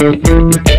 contente de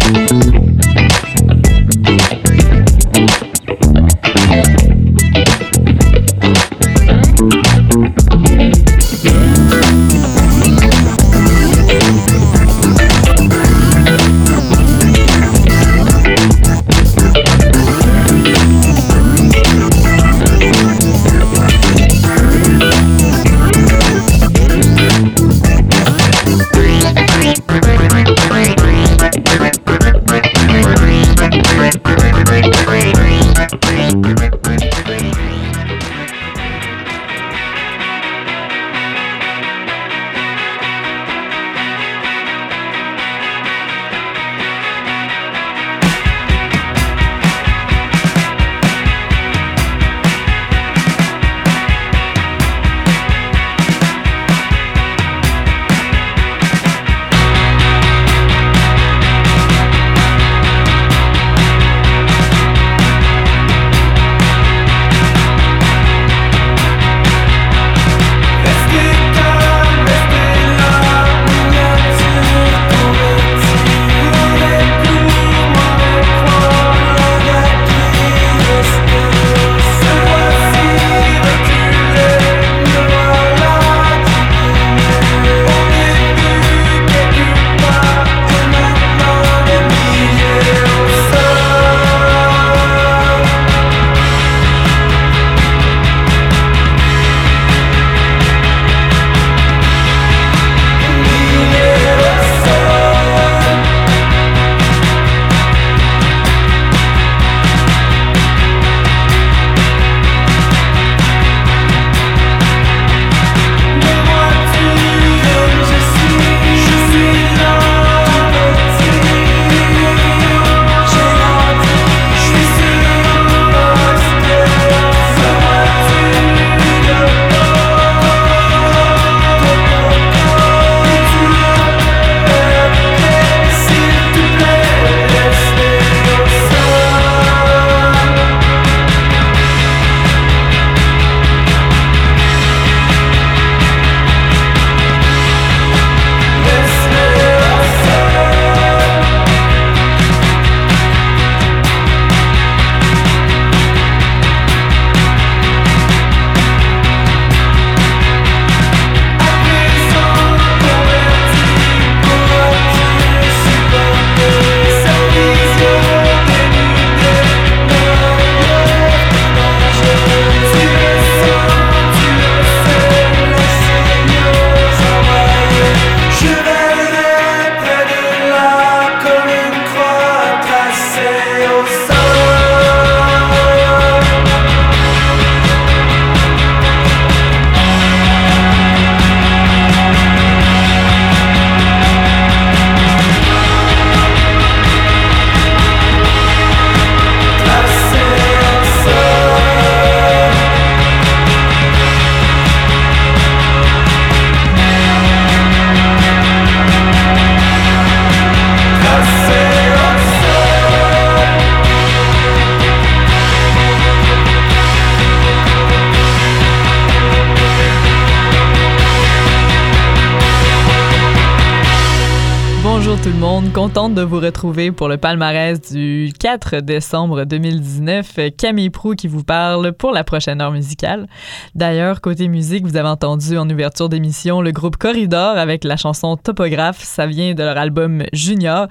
vous retrouver pour le palmarès du 4 décembre 2019. Camille Prou qui vous parle pour la prochaine heure musicale. D'ailleurs, côté musique, vous avez entendu en ouverture d'émission le groupe Corridor avec la chanson Topographe. Ça vient de leur album Junior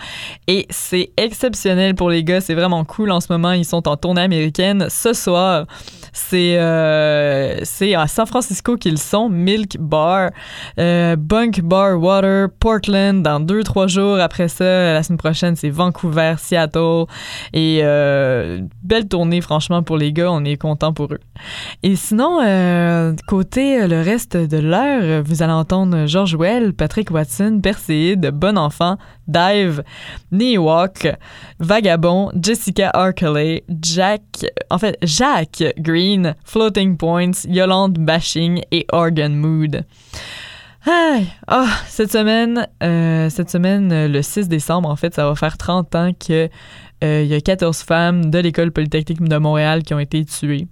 et c'est exceptionnel pour les gars. C'est vraiment cool en ce moment. Ils sont en tournée américaine. Ce soir, c'est euh, à San Francisco qu'ils sont. Milk Bar, euh, Bunk Bar Water, Portland dans deux, trois jours. Après ça, la semaine prochaine, c'est Vancouver, Seattle. Et euh, belle tournée, franchement, pour les gars. On est content pour eux. Et sinon, euh, côté le reste de l'heure, vous allez entendre George Well, Patrick Watson, Perséide, Bon Enfant, Dive, Neowalk, Vagabond, Jessica Arkley, Jack, en fait, Jack Green, Floating Points, Yolande Bashing et Organ Mood. Ah, cette semaine, euh, cette semaine, le 6 décembre, en fait, ça va faire 30 ans que euh, y a 14 femmes de l'École polytechnique de Montréal qui ont été tuées.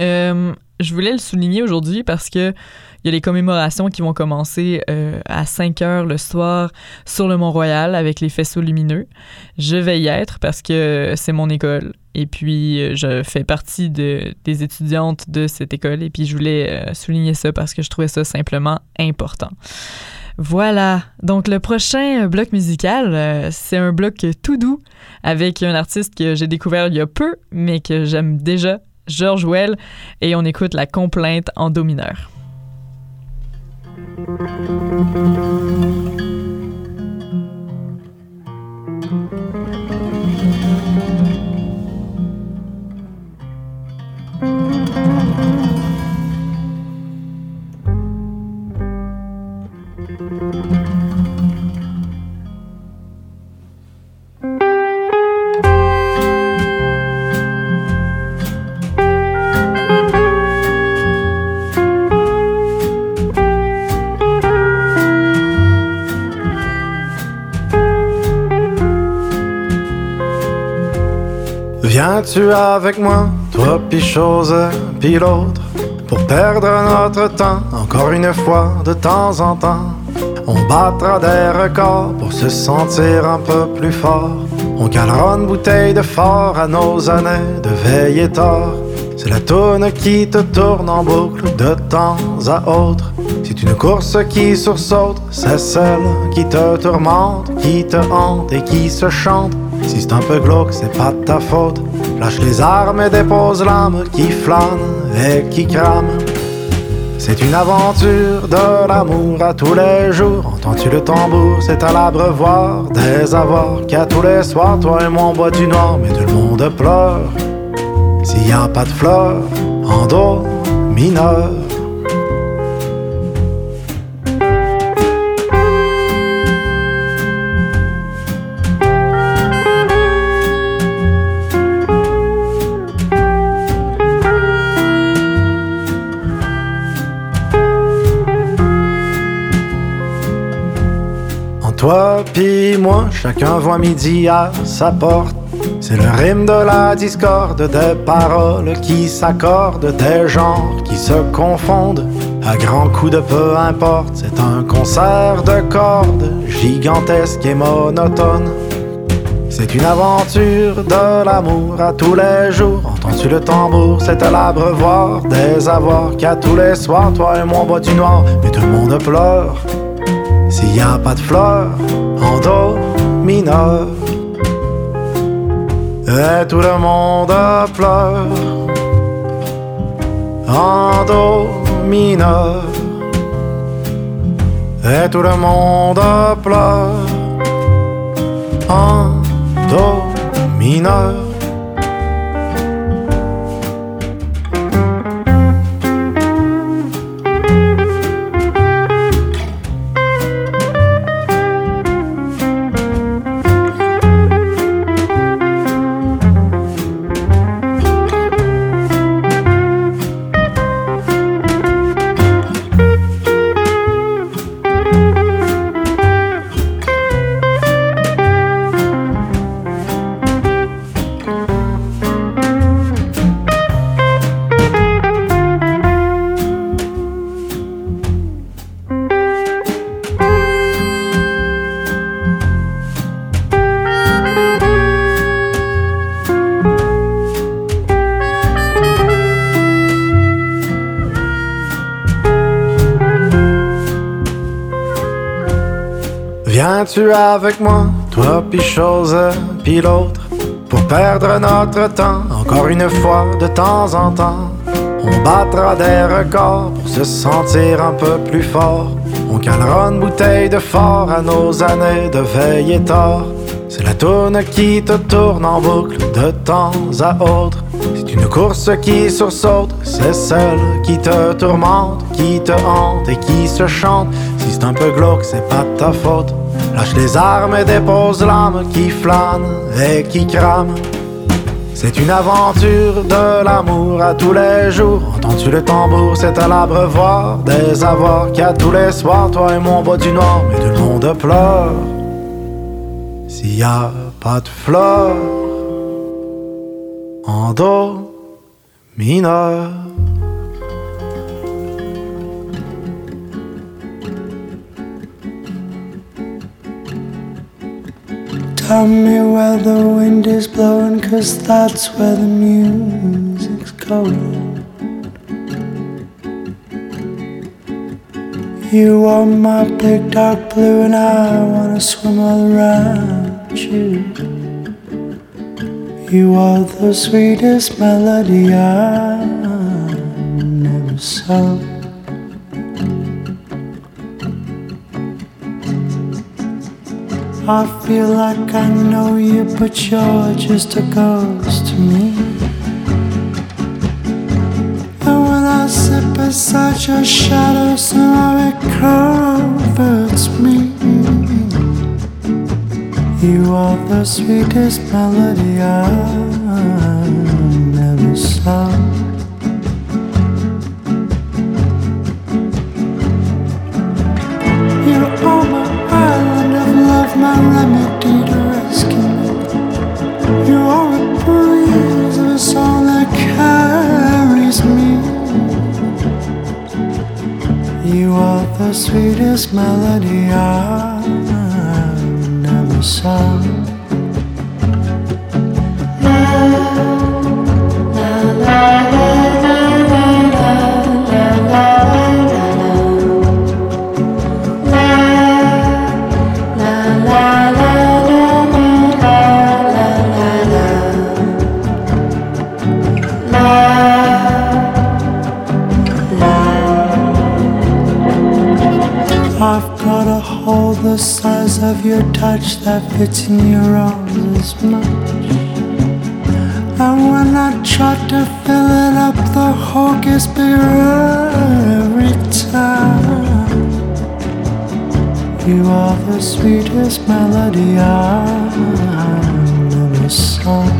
Euh, je voulais le souligner aujourd'hui parce que il y a les commémorations qui vont commencer euh, à 5 heures le soir sur le Mont-Royal avec les faisceaux lumineux. Je vais y être parce que c'est mon école. Et puis, euh, je fais partie de, des étudiantes de cette école. Et puis, je voulais euh, souligner ça parce que je trouvais ça simplement important. Voilà. Donc, le prochain bloc musical, c'est un bloc tout doux avec un artiste que j'ai découvert il y a peu, mais que j'aime déjà, George Well. Et on écoute la complainte en do mineur. Viens-tu avec moi, toi pis chose, pis l'autre, pour perdre notre temps, encore une fois, de temps en temps? On battra des records pour se sentir un peu plus fort. On calera une bouteille de fort à nos années de veille et tort. C'est la tourne qui te tourne en boucle de temps à autre. C'est une course qui sursaute, c'est celle qui te tourmente, qui te hante et qui se chante si c'est un peu glauque, c'est pas de ta faute. Lâche les armes et dépose l'âme qui flâne et qui crame. C'est une aventure de l'amour à tous les jours. Entends-tu le tambour, c'est à l'abreuvoir des avoirs qu'à tous les soirs, toi et moi on boit du noir, mais tout le monde pleure. S'il y a pas de fleurs en do mineur. Toi pis moi, chacun voit midi à sa porte. C'est le rime de la discorde, des paroles qui s'accordent, des genres qui se confondent. À grands coups de peu importe, c'est un concert de cordes, gigantesque et monotone. C'est une aventure de l'amour à tous les jours. Entends-tu le tambour, c'est à l'abreuvoir des avoirs qu'à tous les soirs, toi et moi on boit du noir, mais tout le monde pleure. S'il y a pas de fleurs en do mineur, et tout le monde pleure en do mineur, et tout le monde pleure en do mineur. Viens-tu avec moi, toi pis chose, pis l'autre, pour perdre notre temps, encore une fois, de temps en temps. On battra des records pour se sentir un peu plus fort. On calera une bouteille de fort à nos années de veille et tort. C'est la tourne qui te tourne en boucle de temps à autre. C'est une course qui sursaute, c'est celle qui te tourmente, qui te hante et qui se chante. Si c'est un peu glauque, c'est pas ta faute. Lâche les armes et dépose l'âme qui flâne et qui crame. C'est une aventure de l'amour à tous les jours. Entends-tu le tambour, c'est à l'abreuvoir des avoirs qu'à tous les soirs, toi et mon bois du noir, mais tout le monde pleure. S'il y a pas de fleurs en do mineur. Tell me where the wind is blowing, cause that's where the music's going. You are my big dark blue, and I wanna swim all around you. You are the sweetest melody I've never saw. I feel like I know you, but you're just a ghost to me. And when I sit beside your shadow, somehow it comforts me. You are the sweetest melody I've ever saw. My remedy to rescue me. You are a breeze of a song that carries me. You are the sweetest melody I've never saw. I've the size of your touch that fits in your arms as much. And when I try to fill it up, the hole gets bigger every time. You are the sweetest melody I've never sung.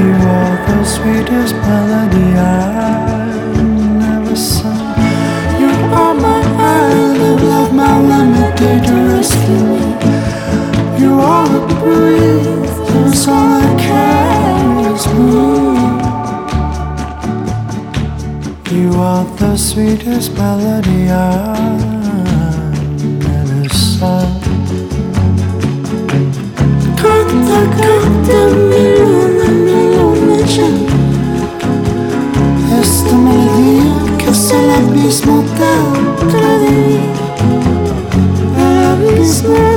You are the sweetest melody I've sweetest melody I've never sung. Canta, canta, mi luna, llena. Esta melodía que es el abismo dentro de mí. El abismo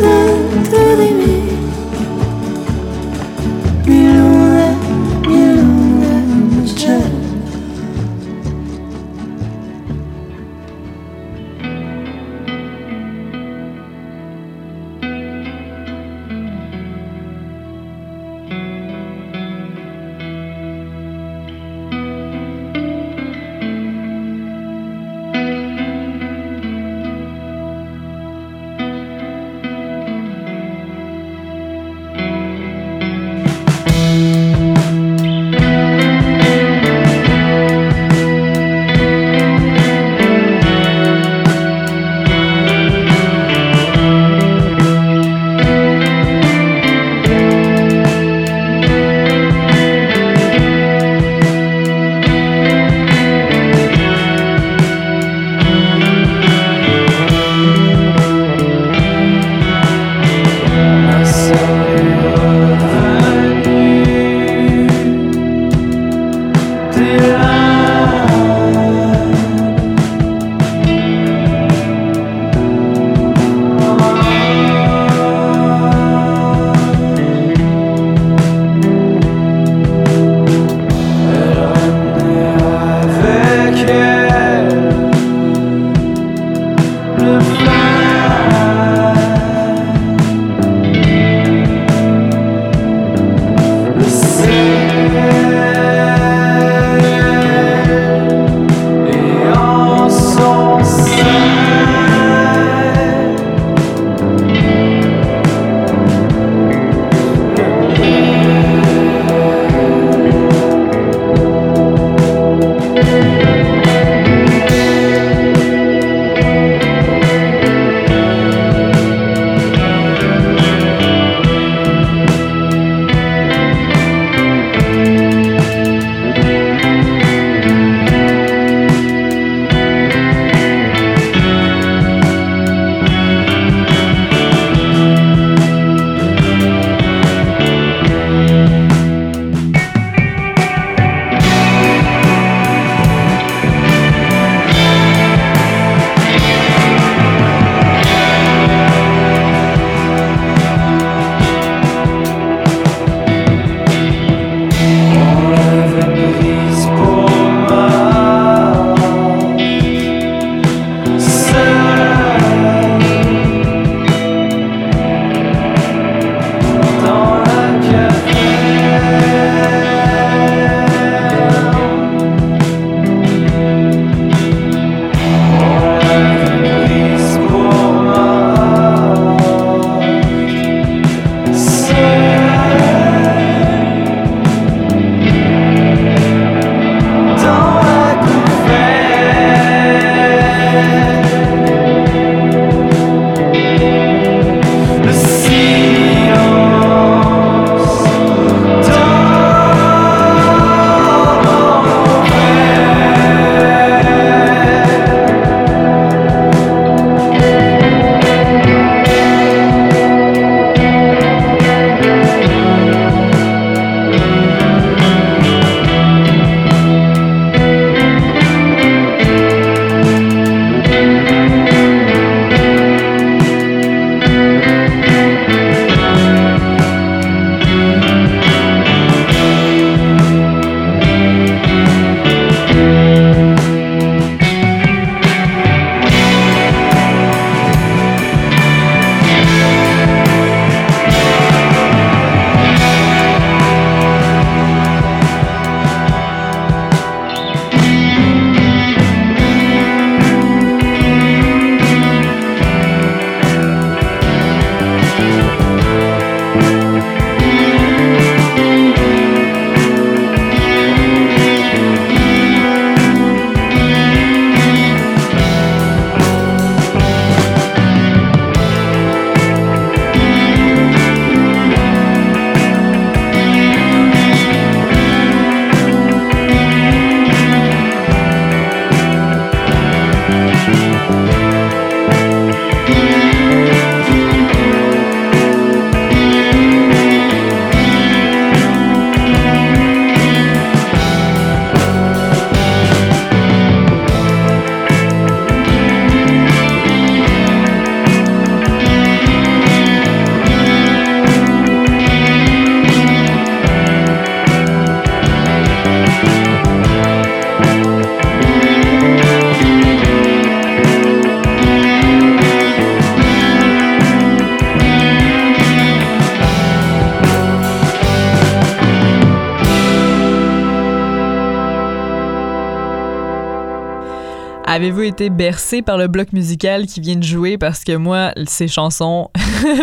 été bercé par le bloc musical qui vient de jouer parce que moi, ces chansons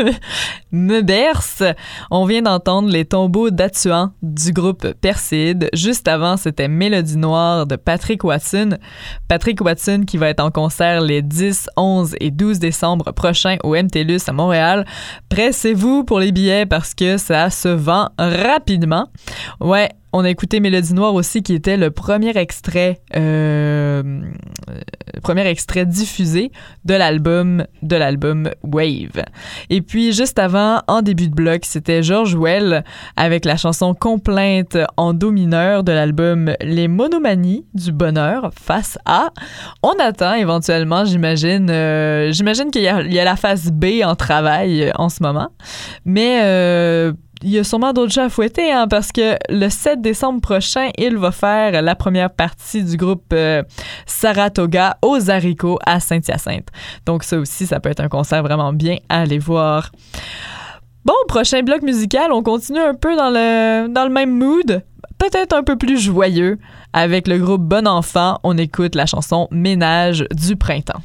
me bercent. On vient d'entendre les tombeaux d'Atuan du groupe Perside. Juste avant, c'était Mélodie Noire de Patrick Watson. Patrick Watson qui va être en concert les 10, 11 et 12 décembre prochains au MTLUS à Montréal. Pressez-vous pour les billets parce que ça se vend rapidement. Ouais, on a écouté Mélodie Noire aussi, qui était le premier extrait, euh, premier extrait diffusé de l'album de l'album Wave. Et puis juste avant, en début de bloc, c'était George Well avec la chanson Complainte en do mineur de l'album Les Monomanies du bonheur face à. On attend éventuellement, j'imagine, euh, j'imagine qu'il y, a la phase B en travail en ce moment, mais euh, il y a sûrement d'autres gens à fouetter, hein, parce que le 7 décembre prochain, il va faire la première partie du groupe euh, Saratoga aux haricots à Saint-Hyacinthe. Donc ça aussi, ça peut être un concert vraiment bien à aller voir. Bon, prochain bloc musical, on continue un peu dans le, dans le même mood, peut-être un peu plus joyeux. Avec le groupe Bon Enfant, on écoute la chanson Ménage du printemps.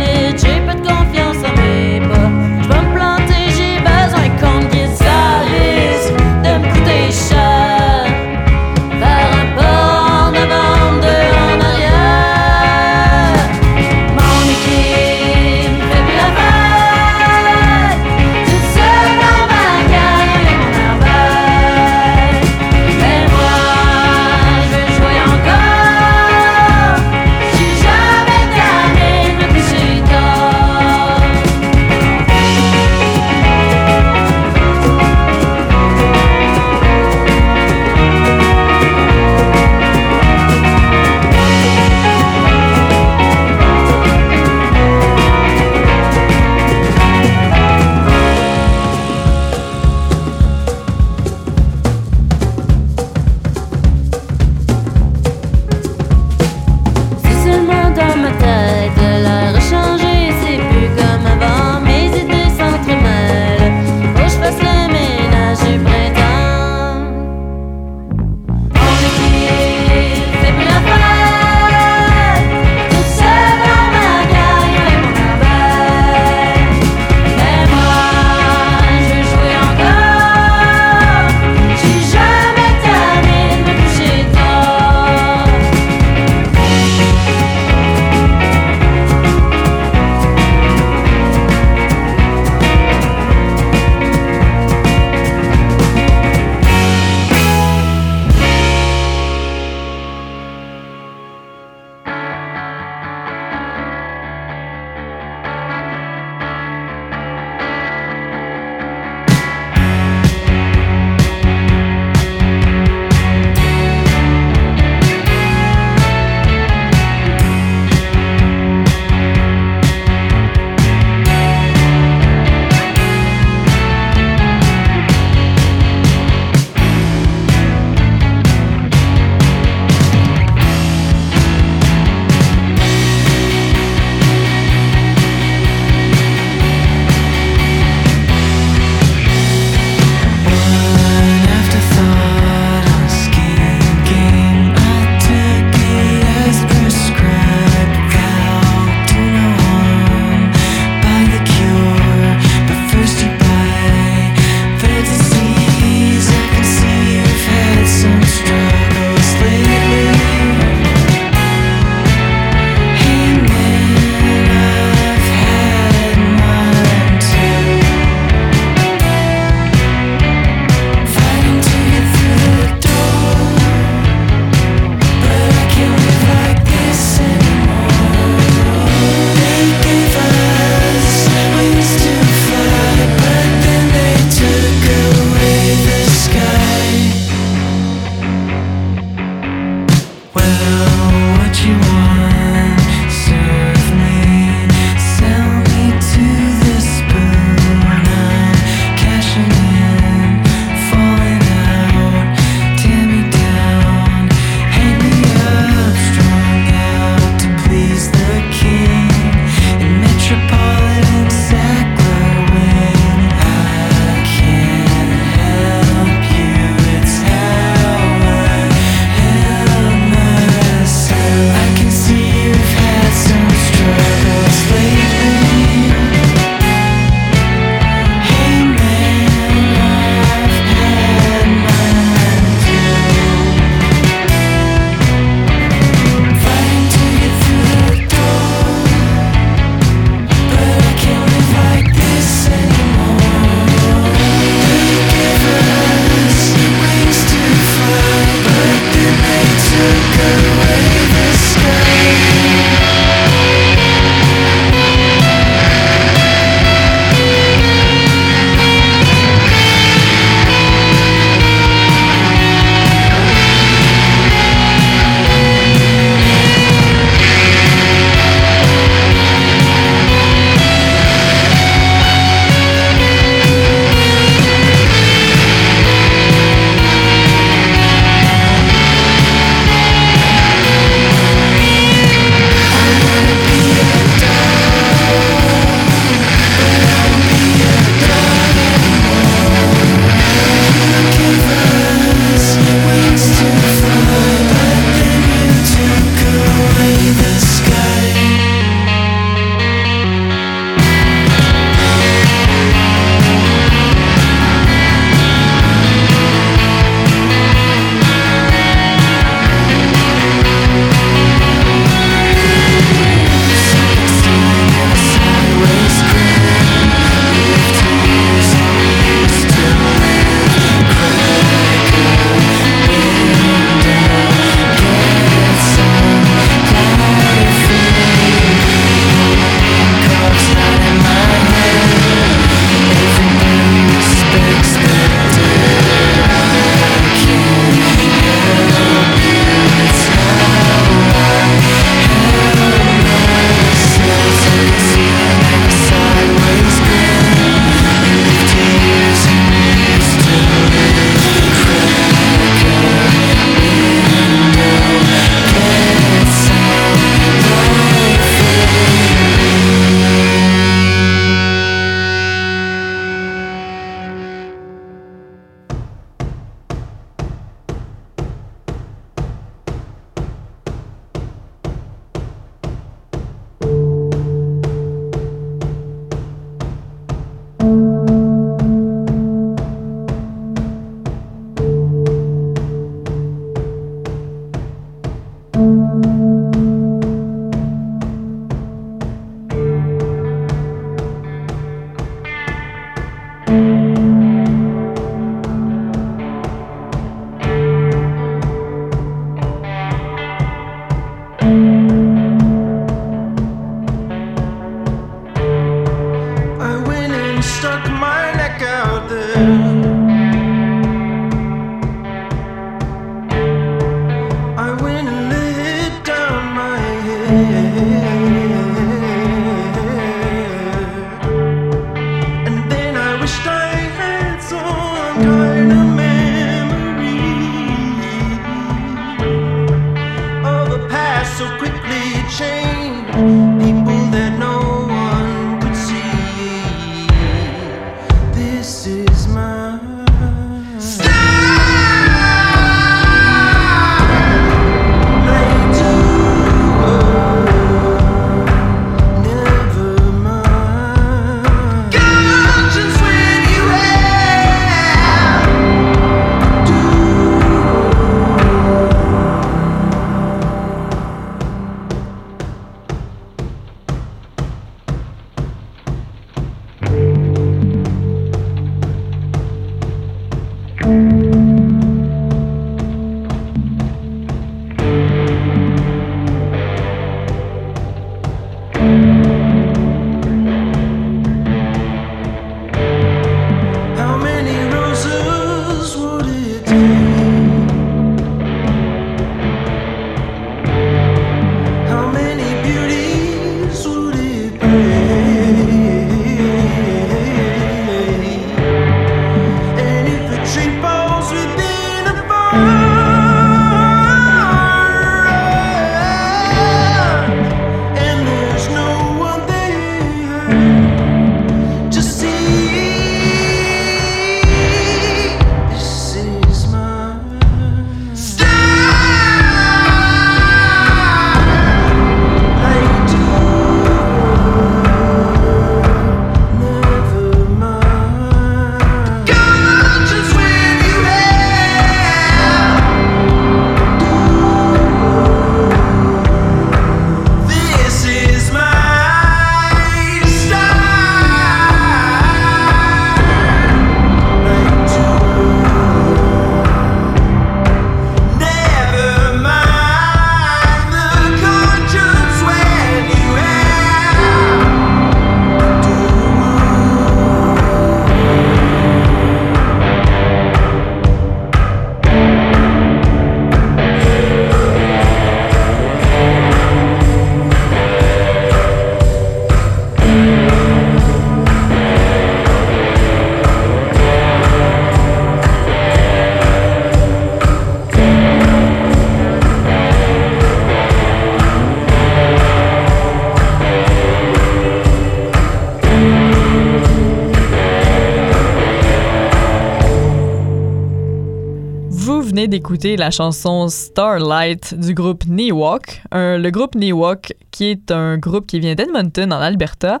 La chanson Starlight du groupe Neewalk. le groupe Neewalk, qui est un groupe qui vient d'Edmonton, en Alberta.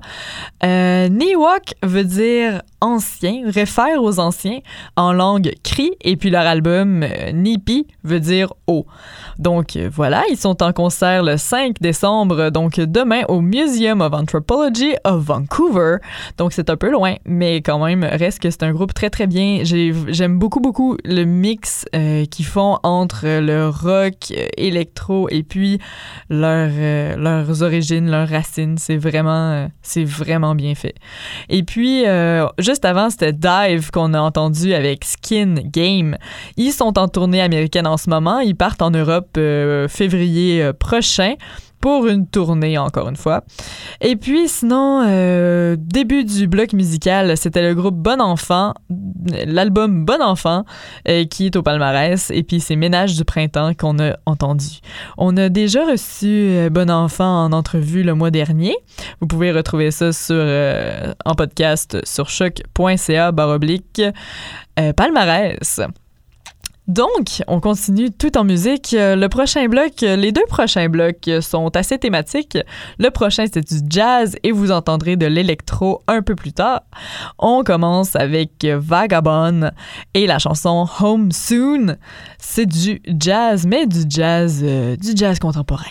Euh, Neewalk veut dire ancien, réfère aux anciens en langue cri, et puis leur album euh, Nipi veut dire haut. Donc euh, voilà, ils sont en concert le 5 décembre, donc demain au Museum of Anthropology of Vancouver. Donc c'est un peu loin, mais quand même, reste que c'est un groupe très très bien. J'aime beaucoup beaucoup le mix euh, qu'ils font entre le rock, électro et puis leur, leurs origines, leurs racines. C'est vraiment, c'est vraiment bien fait. Et puis, juste avant, c'était Dive qu'on a entendu avec Skin Game. Ils sont en tournée américaine en ce moment. Ils partent en Europe euh, février euh, prochain pour une tournée, encore une fois. Et puis, sinon, euh, début du bloc musical, c'était le groupe Bon Enfant, l'album Bon Enfant, qui est au palmarès, et puis c'est Ménage du printemps qu'on a entendu. On a déjà reçu Bon Enfant en entrevue le mois dernier. Vous pouvez retrouver ça sur, en podcast sur choc.ca baroblique palmarès. Donc, on continue tout en musique. Le prochain bloc, les deux prochains blocs sont assez thématiques. Le prochain, c'est du jazz et vous entendrez de l'électro un peu plus tard. On commence avec Vagabond et la chanson Home Soon. C'est du jazz, mais du jazz, euh, du jazz contemporain.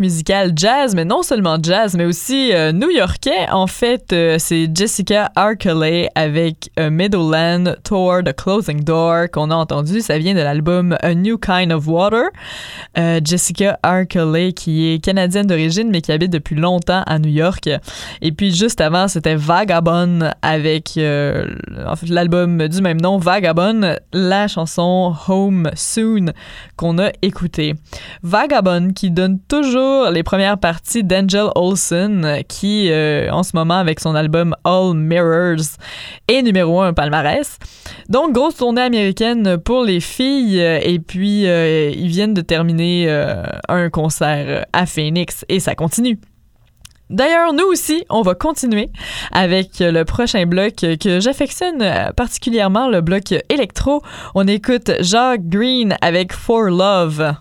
Musical jazz, mais non seulement jazz, mais aussi euh, new-yorkais. En fait, euh, c'est Jessica Arkeley avec euh, Middleland Toward the Closing Door qu'on a entendu. Ça vient de l'album A New Kind of Water. Jessica Arkeley, qui est canadienne d'origine, mais qui habite depuis longtemps à New York. Et puis, juste avant, c'était Vagabond avec l'album du même nom, Vagabond, la chanson Home Soon qu'on a écouté. Vagabond qui donne toujours les premières parties d'Angel Olsen qui, euh, en ce moment, avec son album All Mirrors, est numéro un palmarès. Donc, grosse tournée américaine pour les filles. Et puis, euh, ils viennent de terminer euh, un concert à Phoenix et ça continue. D'ailleurs, nous aussi, on va continuer avec le prochain bloc que j'affectionne particulièrement, le bloc électro. On écoute Jacques Green avec For Love.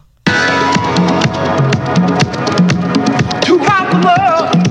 Un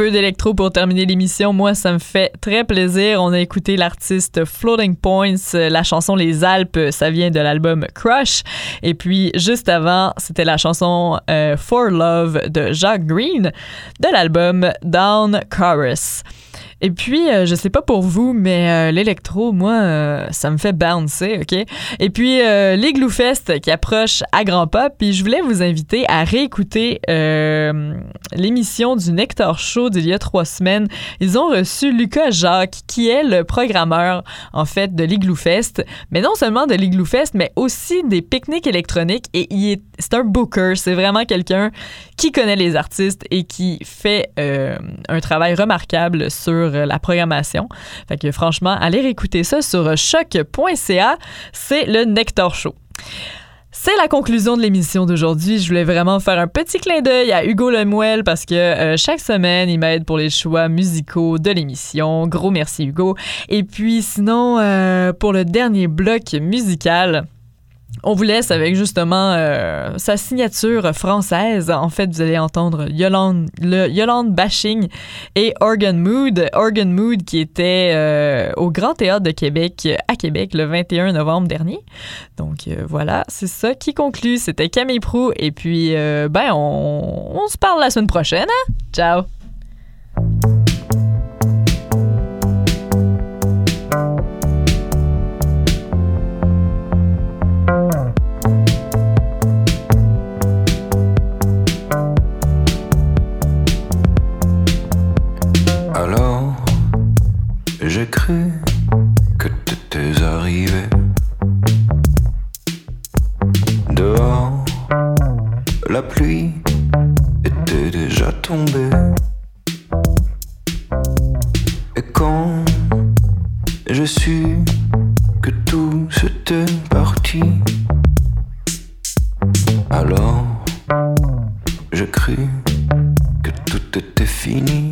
peu d'électro pour terminer l'émission. Moi, ça me fait très plaisir. On a écouté l'artiste Floating Points, la chanson Les Alpes, ça vient de l'album Crush. Et puis, juste avant, c'était la chanson euh, For Love de Jacques Green de l'album Down Chorus. Et puis, euh, je sais pas pour vous, mais euh, l'électro, moi, euh, ça me fait bouncer, OK? Et puis, l'Igloo Fest qui approche à grands pas, puis je voulais vous inviter à réécouter l'émission du Nectar Show d'il y a trois semaines. Ils ont reçu Lucas Jacques, qui est le programmeur, en fait, de l'Igloo Fest, mais non seulement de l'Igloo Fest, mais aussi des pique-niques électroniques, et il est, c'est un booker, c'est vraiment quelqu'un qui connaît les artistes et qui fait un travail remarquable sur euh, la programmation. Fait que franchement, allez réécouter ça sur choc.ca. C'est le Nectar Show. C'est la conclusion de l'émission d'aujourd'hui. Je voulais vraiment faire un petit clin d'œil à Hugo Lemuel parce que euh, chaque semaine, il m'aide pour les choix musicaux de l'émission. Gros merci Hugo. Et puis sinon, euh, pour le dernier bloc musical, on vous laisse avec justement euh, sa signature française. En fait, vous allez entendre Yolande, Yolande Bashing et Organ Mood. Organ Mood qui était euh, au Grand Théâtre de Québec à Québec le 21 novembre dernier. Donc euh, voilà, c'est ça qui conclut. C'était Camille Prou et puis ben on, on se parle la semaine prochaine. Hein? Ciao. J'ai cru que t'étais arrivé. Dehors, la pluie était déjà tombée. Et quand je su que tout s'était parti, alors je crus que tout était fini.